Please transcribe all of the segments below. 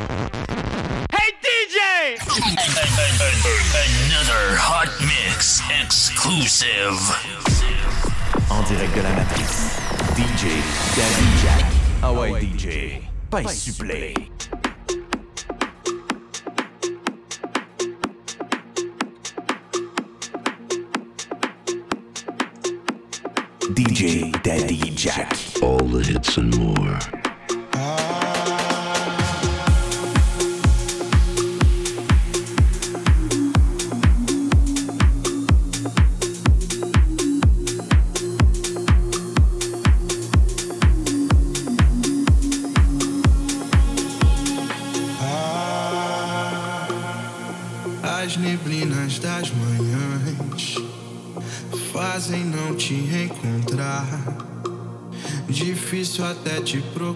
Hey DJ! Another hot mix exclusive. En direct de la matrice, DJ Daddy Jack. Ah Hawaii DJ, pas supplé. DJ Daddy Jack. All the hits and more. te prometo.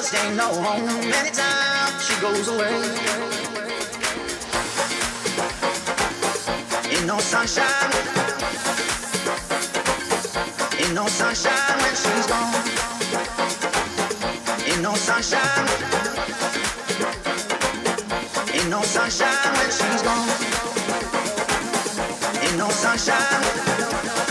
Just ain't no home. Anytime she goes away. Ain't no sunshine. Ain't no sunshine when she's gone. Ain't no sunshine. Ain't no sunshine when she's gone. Ain't no sunshine.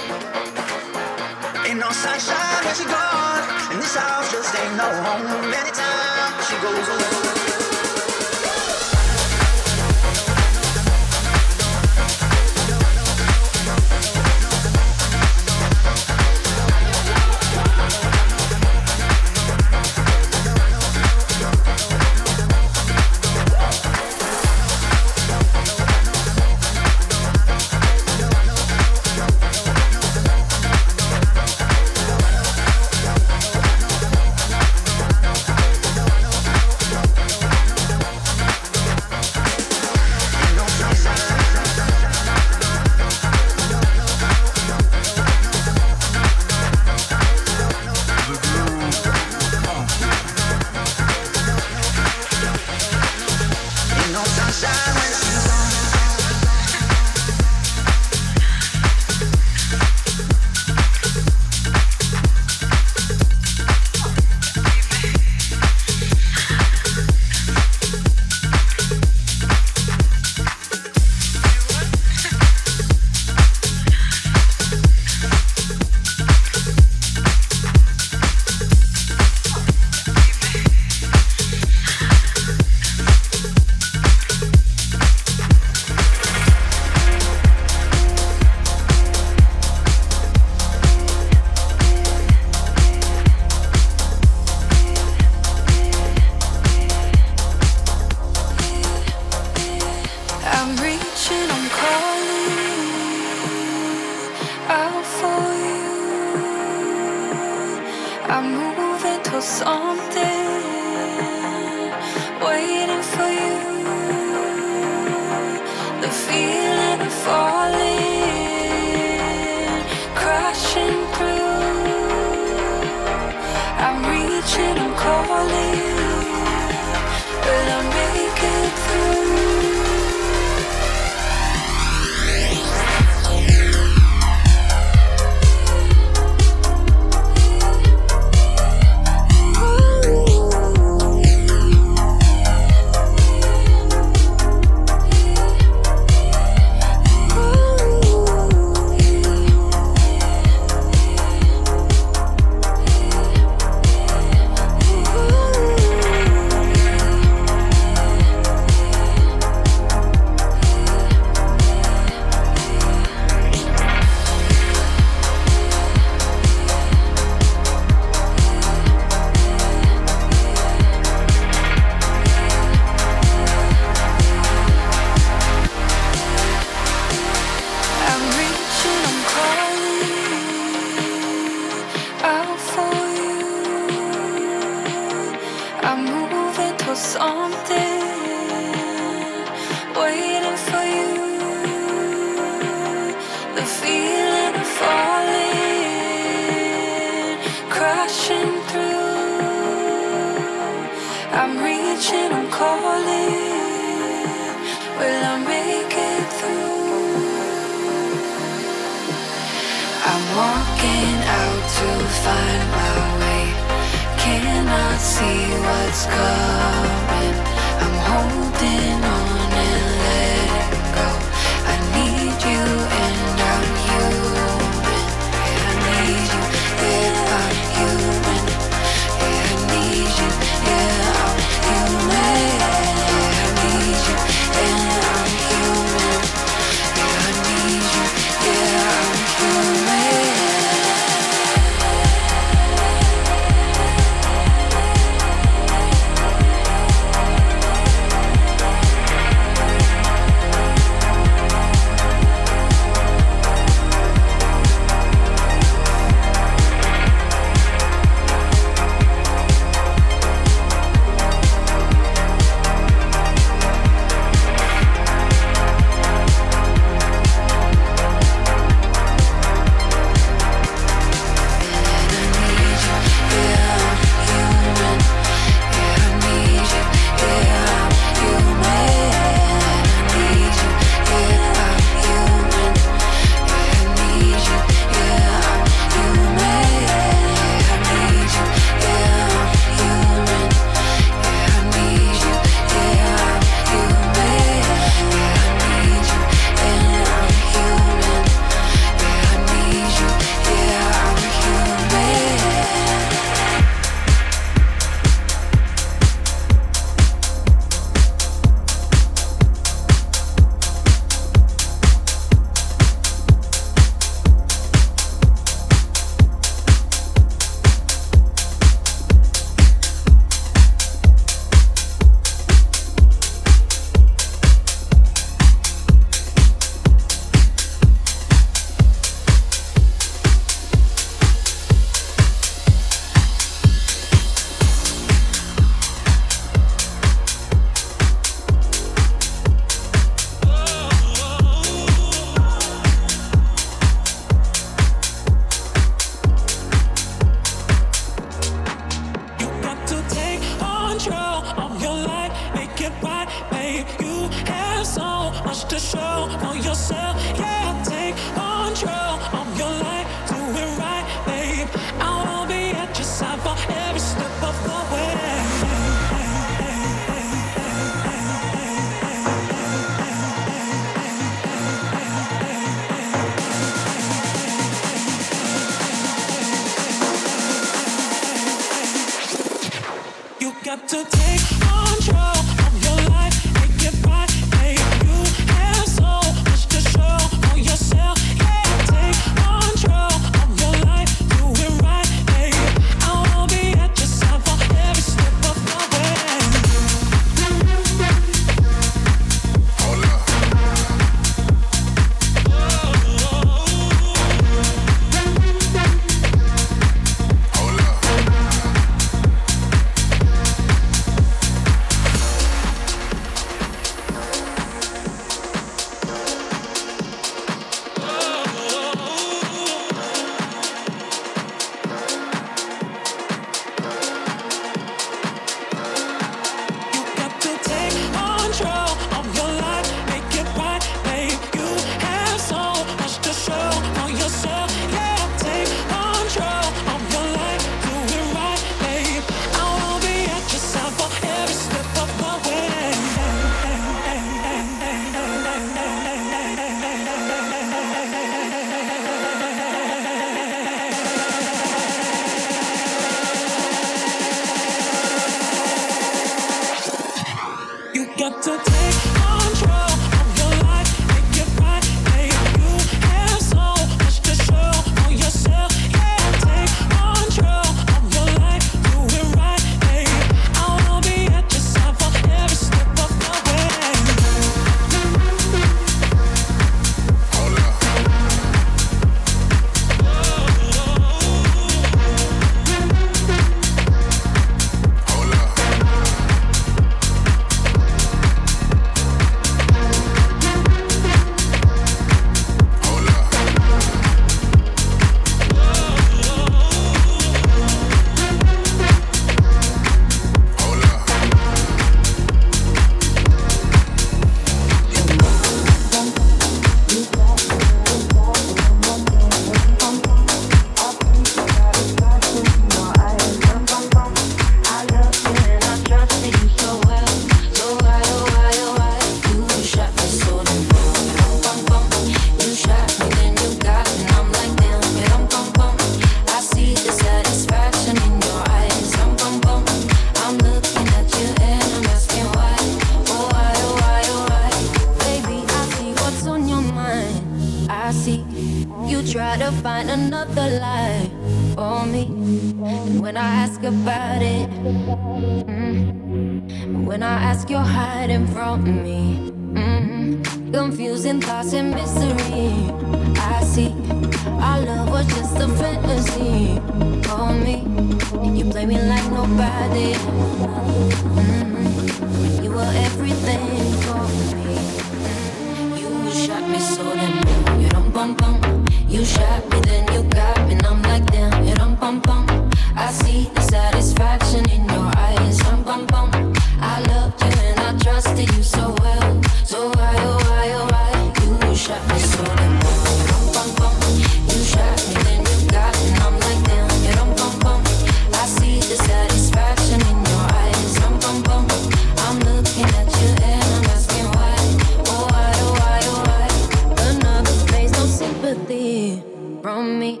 Me.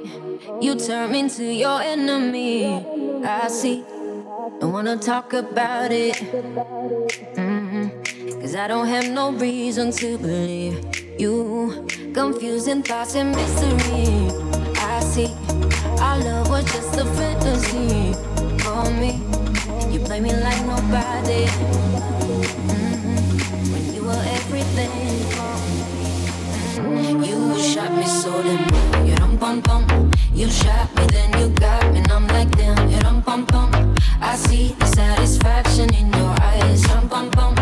You turn me into your enemy. I see. Don't wanna talk about it. Mm-hmm. Cause I don't have no reason to believe you. Confusing thoughts and mystery. I see. Our love was just a fantasy for me. You play me like nobody. Mm-hmm. When you were everything for me. You shot me so damn You bum bum You shot me then you got me and I'm like damn You don't bum bum I see the satisfaction in your eyes. Dum bum bum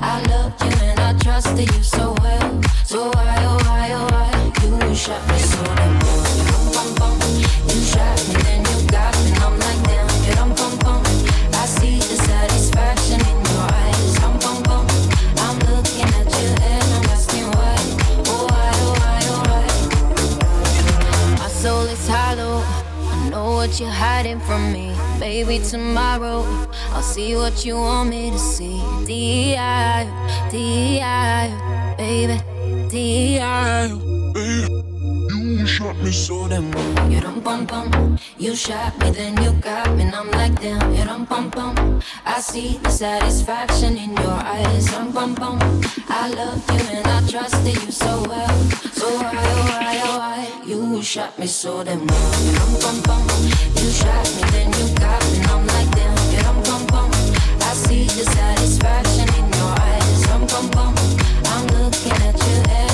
I loved you and I trusted you so well. So why oh why oh why? You shot me so damn bum bum You shot me then you're hiding from me Baby tomorrow I'll see what you want me to see D.I. D.I. Baby D.I. You shot me so damn. You don't bum bum. You shot me, then you got me, and I'm like damn. You don't bum bum. I see the satisfaction in your eyes. Dum bum bum. I loved you and I trusted you so well. So why oh why oh why you shot me so damn well? You don't bum bum. You shot me, then you got me, and I'm like damn. You don't bum bum. I see the satisfaction in your eyes. Dum bum bum. I'm looking at you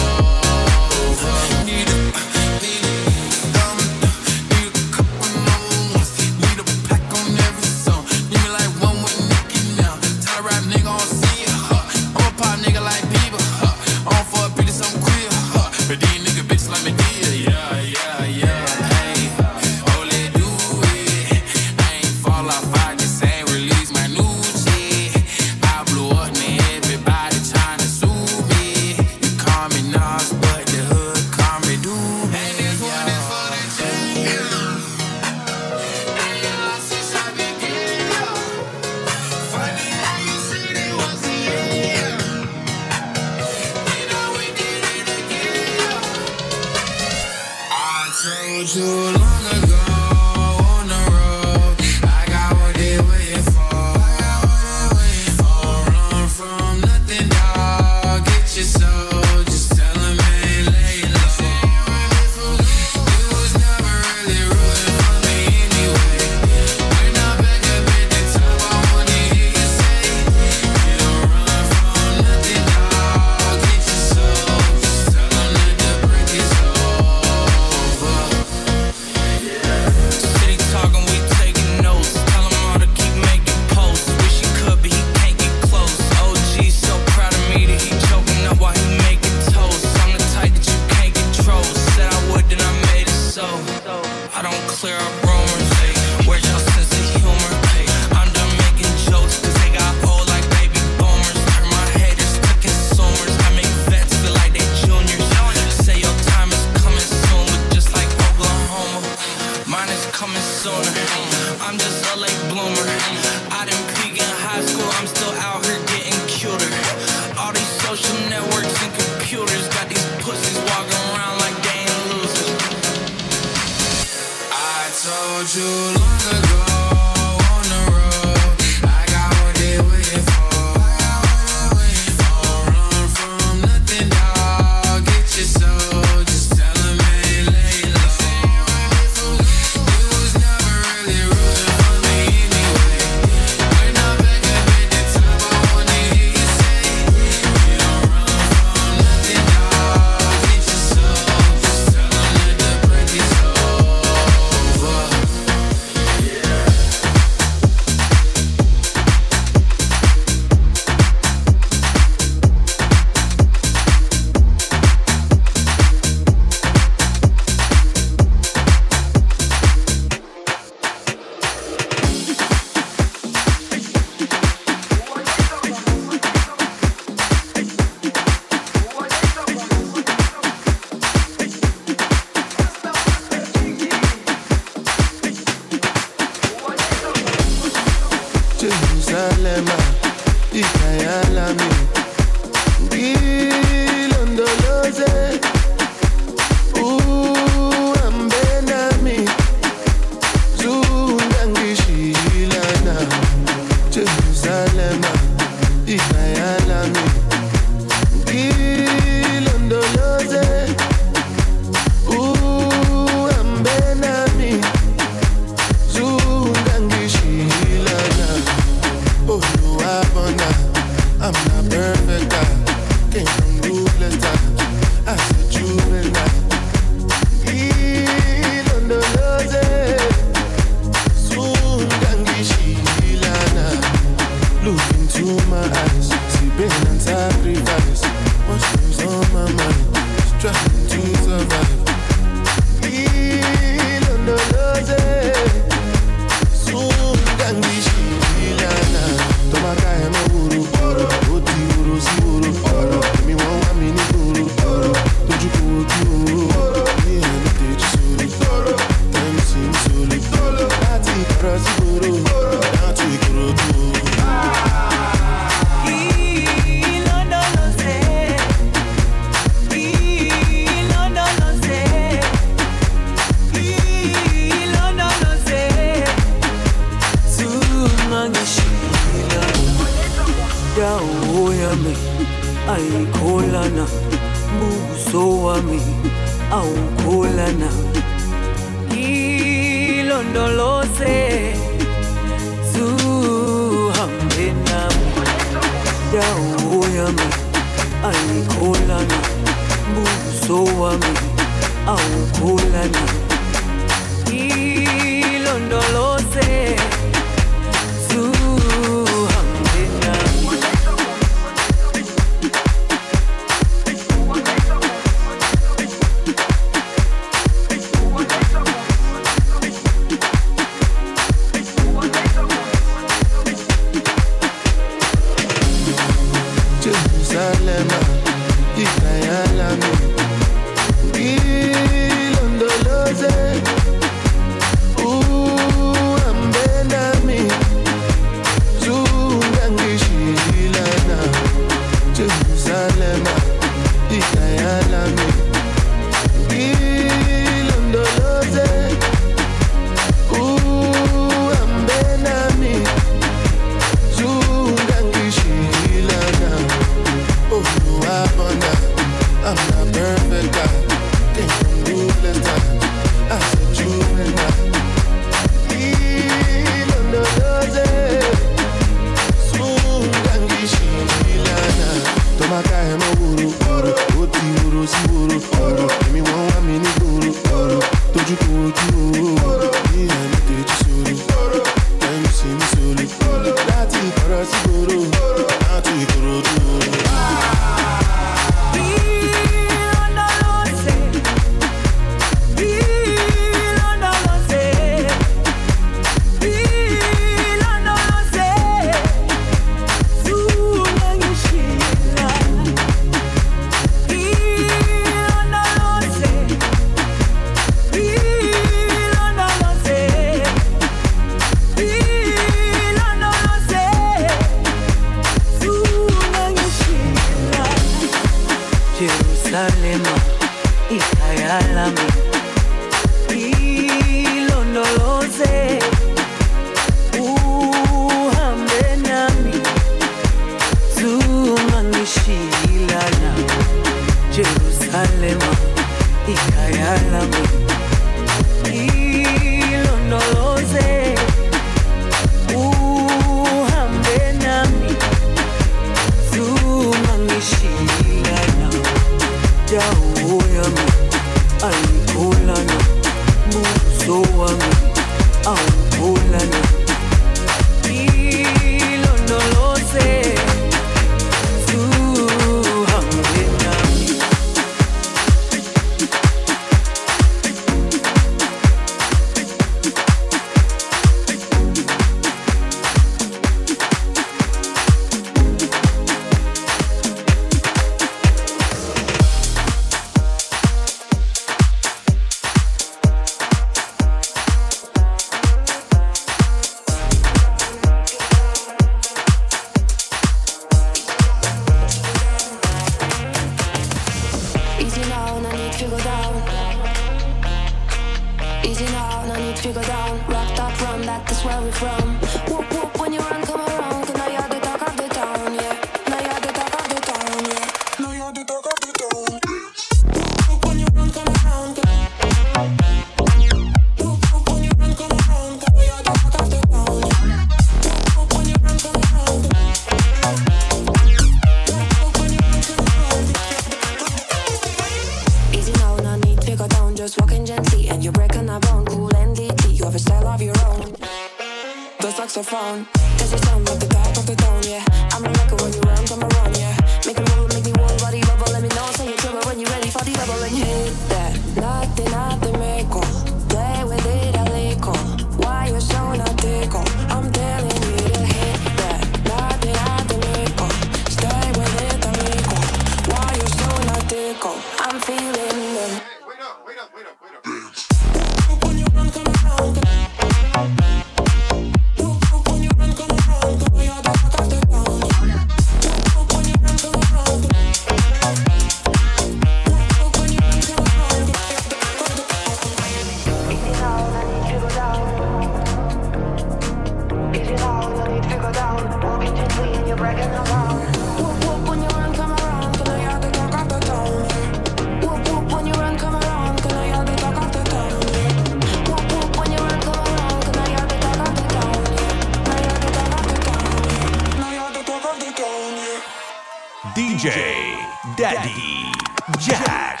DJ Daddy Jack.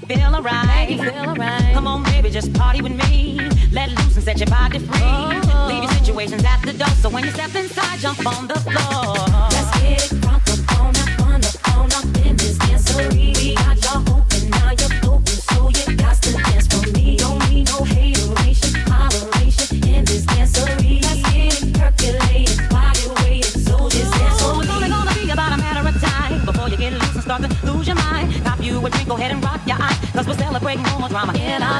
you feel alright. Right. Come on, baby, just party with me. Let loose and set your body free. Oh. Leave your situations at the door. So when you step inside, jump on the floor. drama.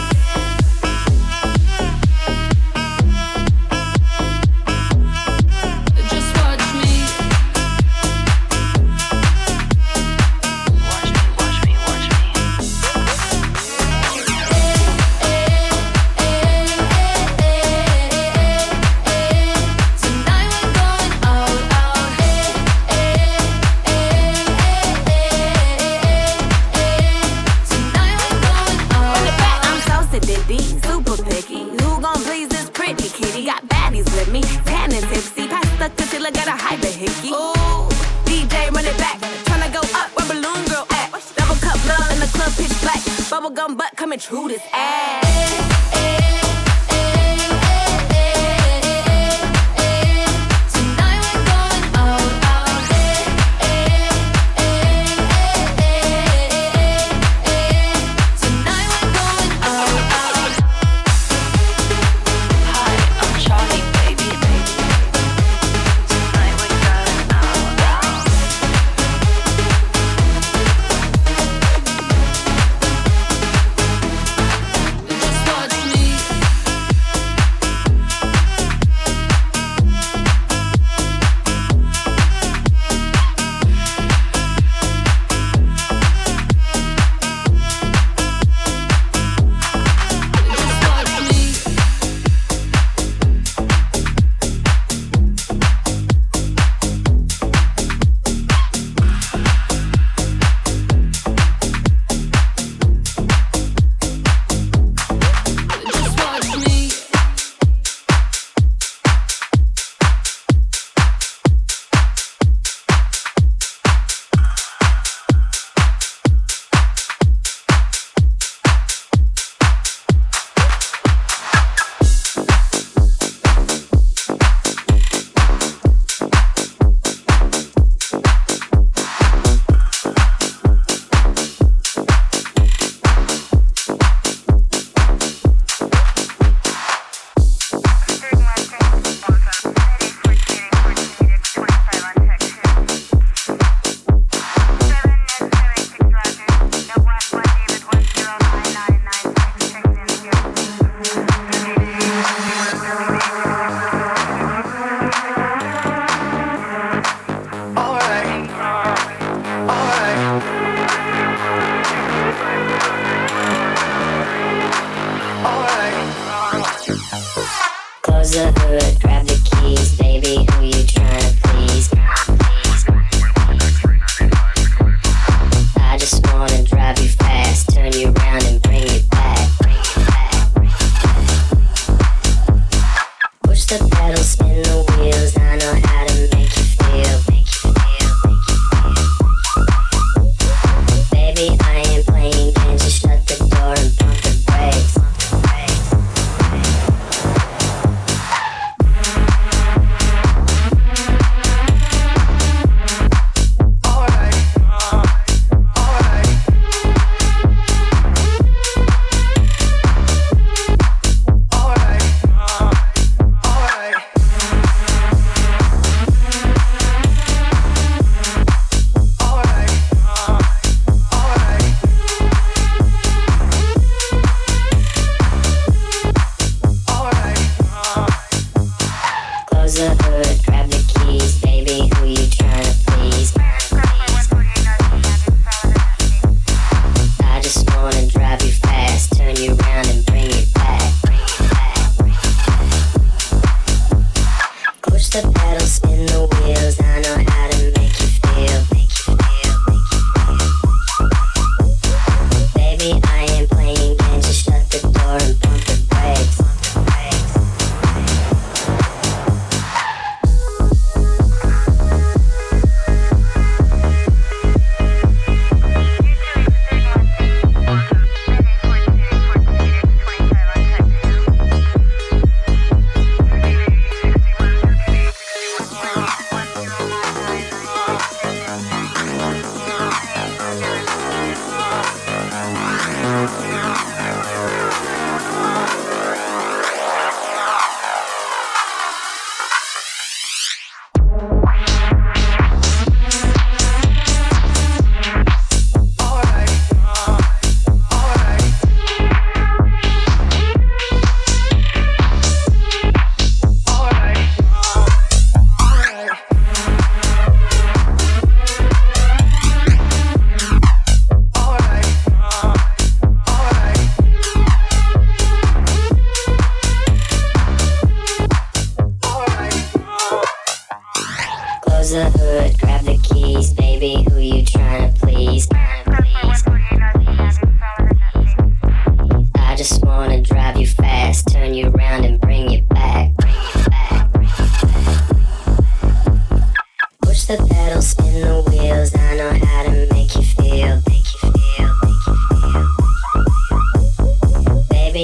yeah.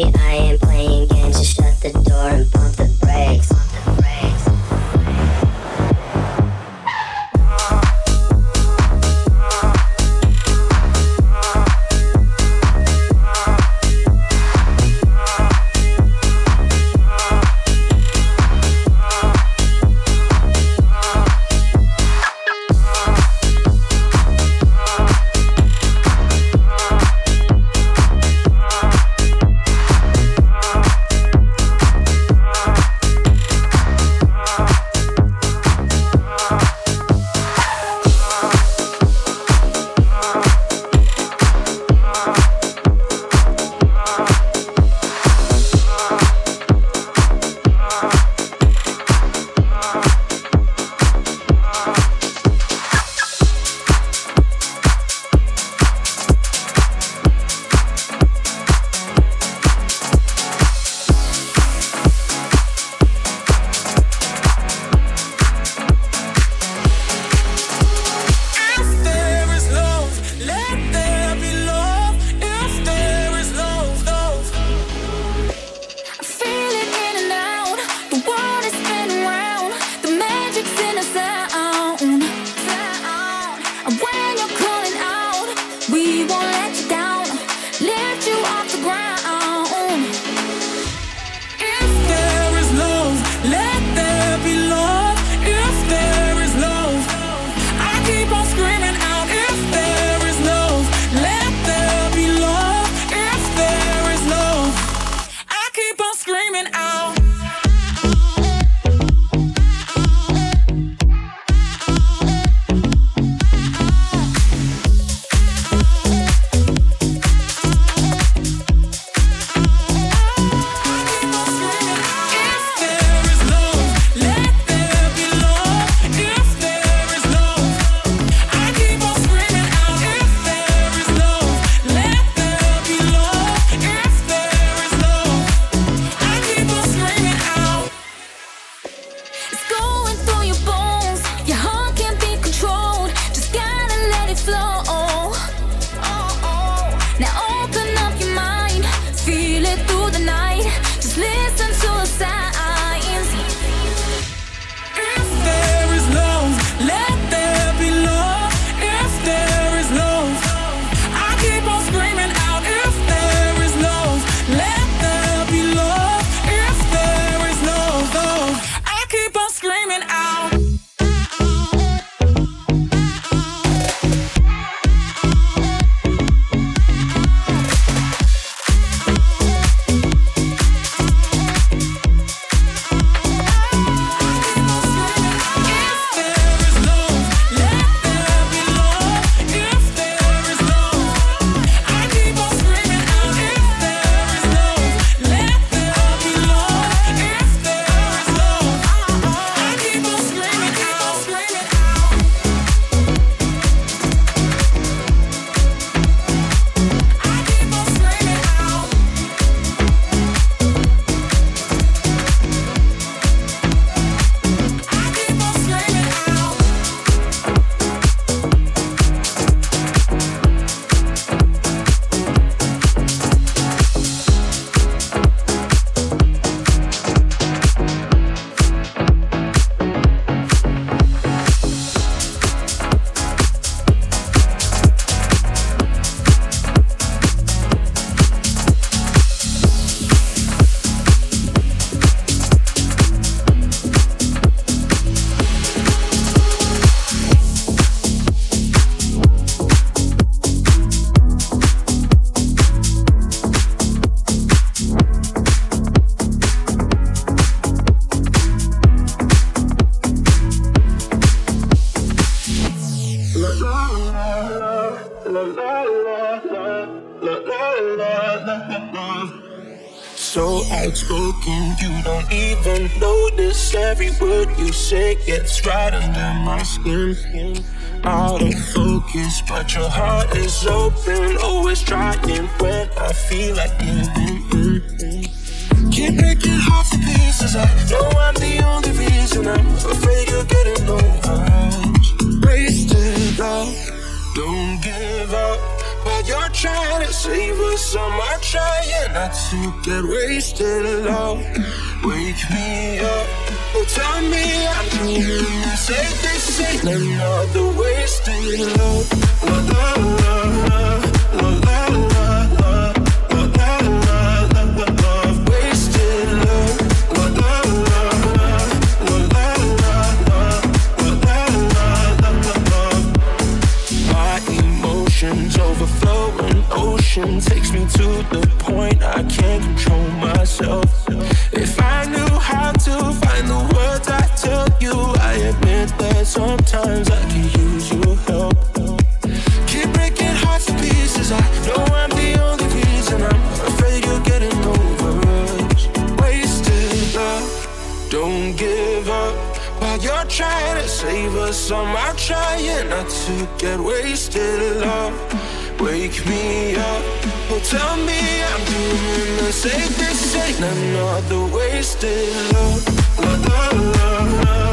I skin. Out of focus, but your heart is open. Always trying when I feel like giving in. Keep breaking hearts to pieces. I know I'm the only reason. I'm afraid you're getting over. Wasted love, don't give up. While you're trying to save us, I'm trying not to get wasted love. Wake me up. Oh, tell me I'm dreaming. Say another wasted love. You're trying to save us, I'm trying not to get wasted love. Wake me up, oh tell me I'm doing the safest. Ain't another wasted love. La la la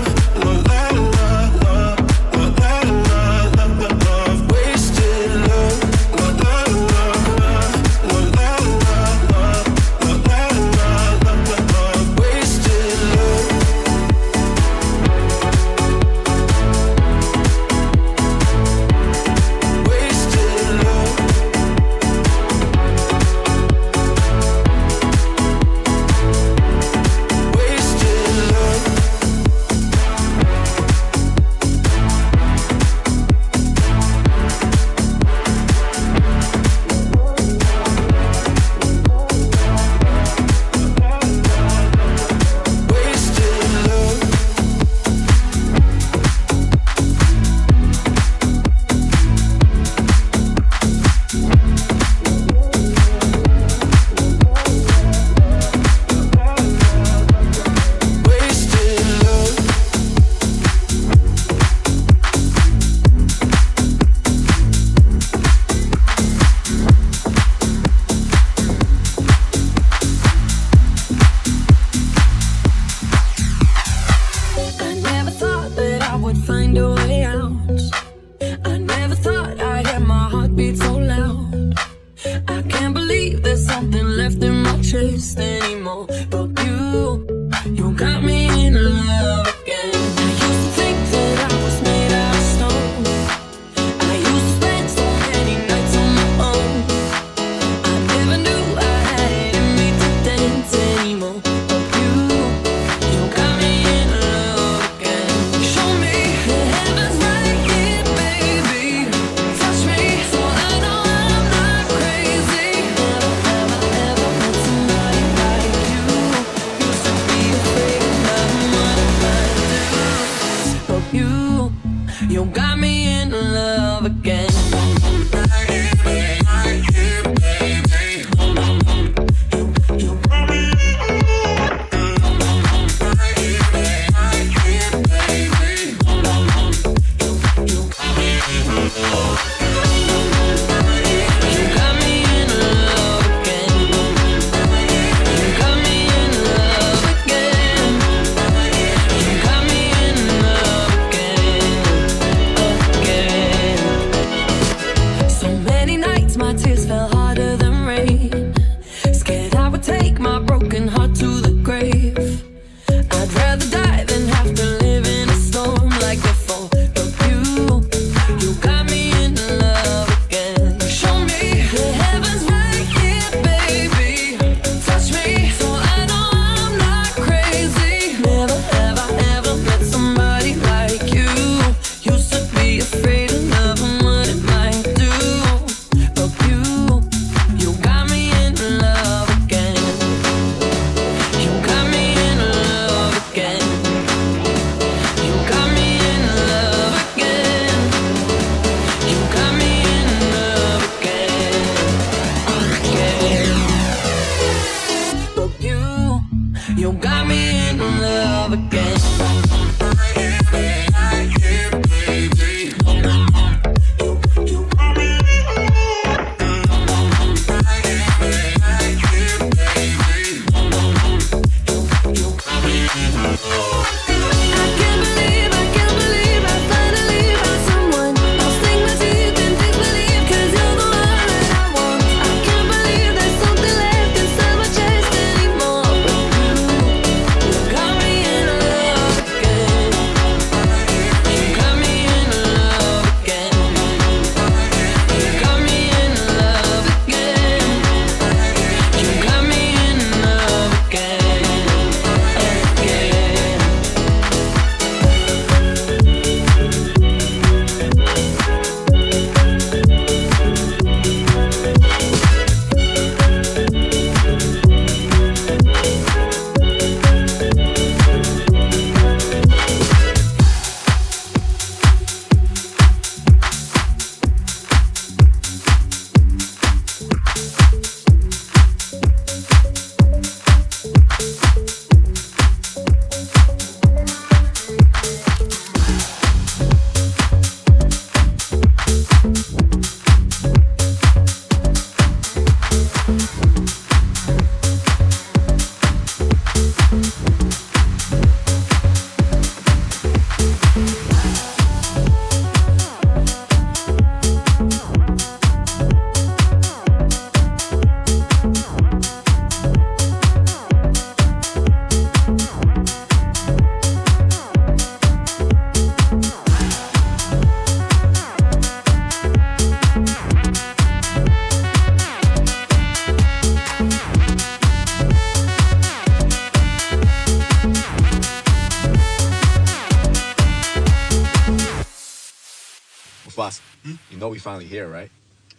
finally here, right?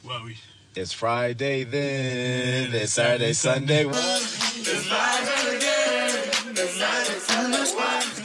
Well, we. It's Friday then. It's Saturday, Sunday. It's Friday again. It's Saturday, Sunday.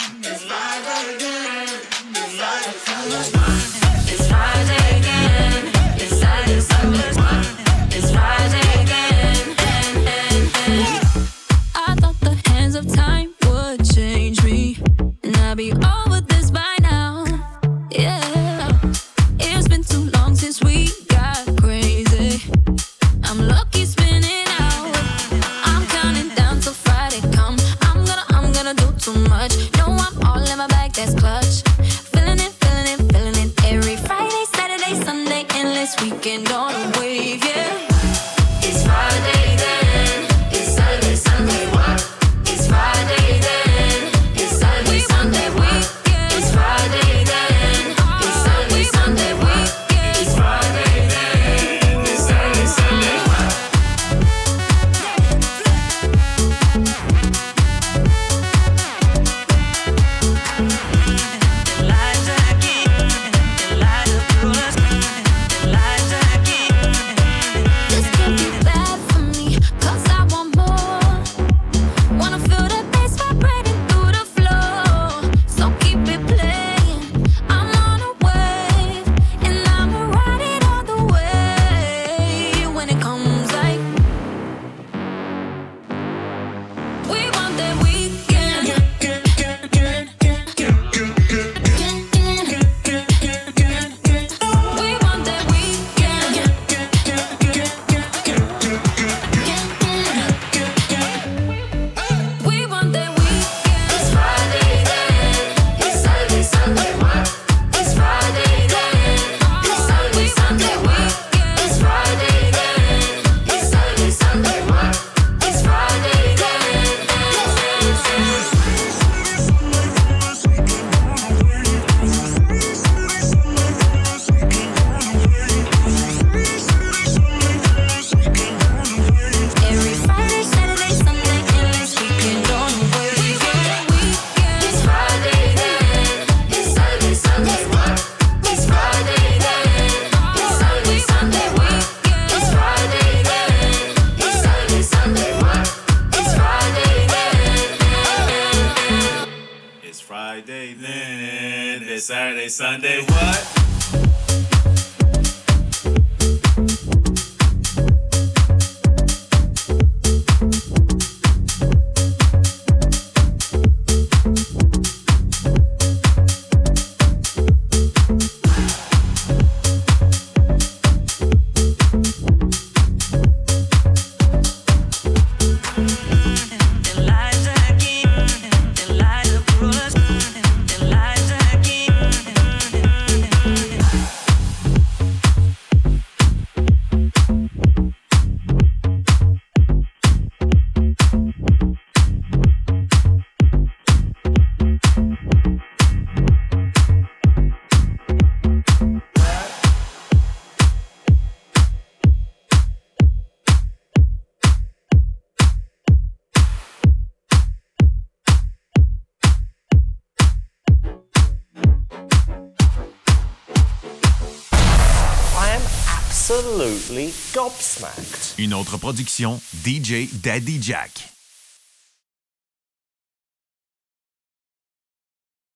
Une autre production DJ Daddy Jack.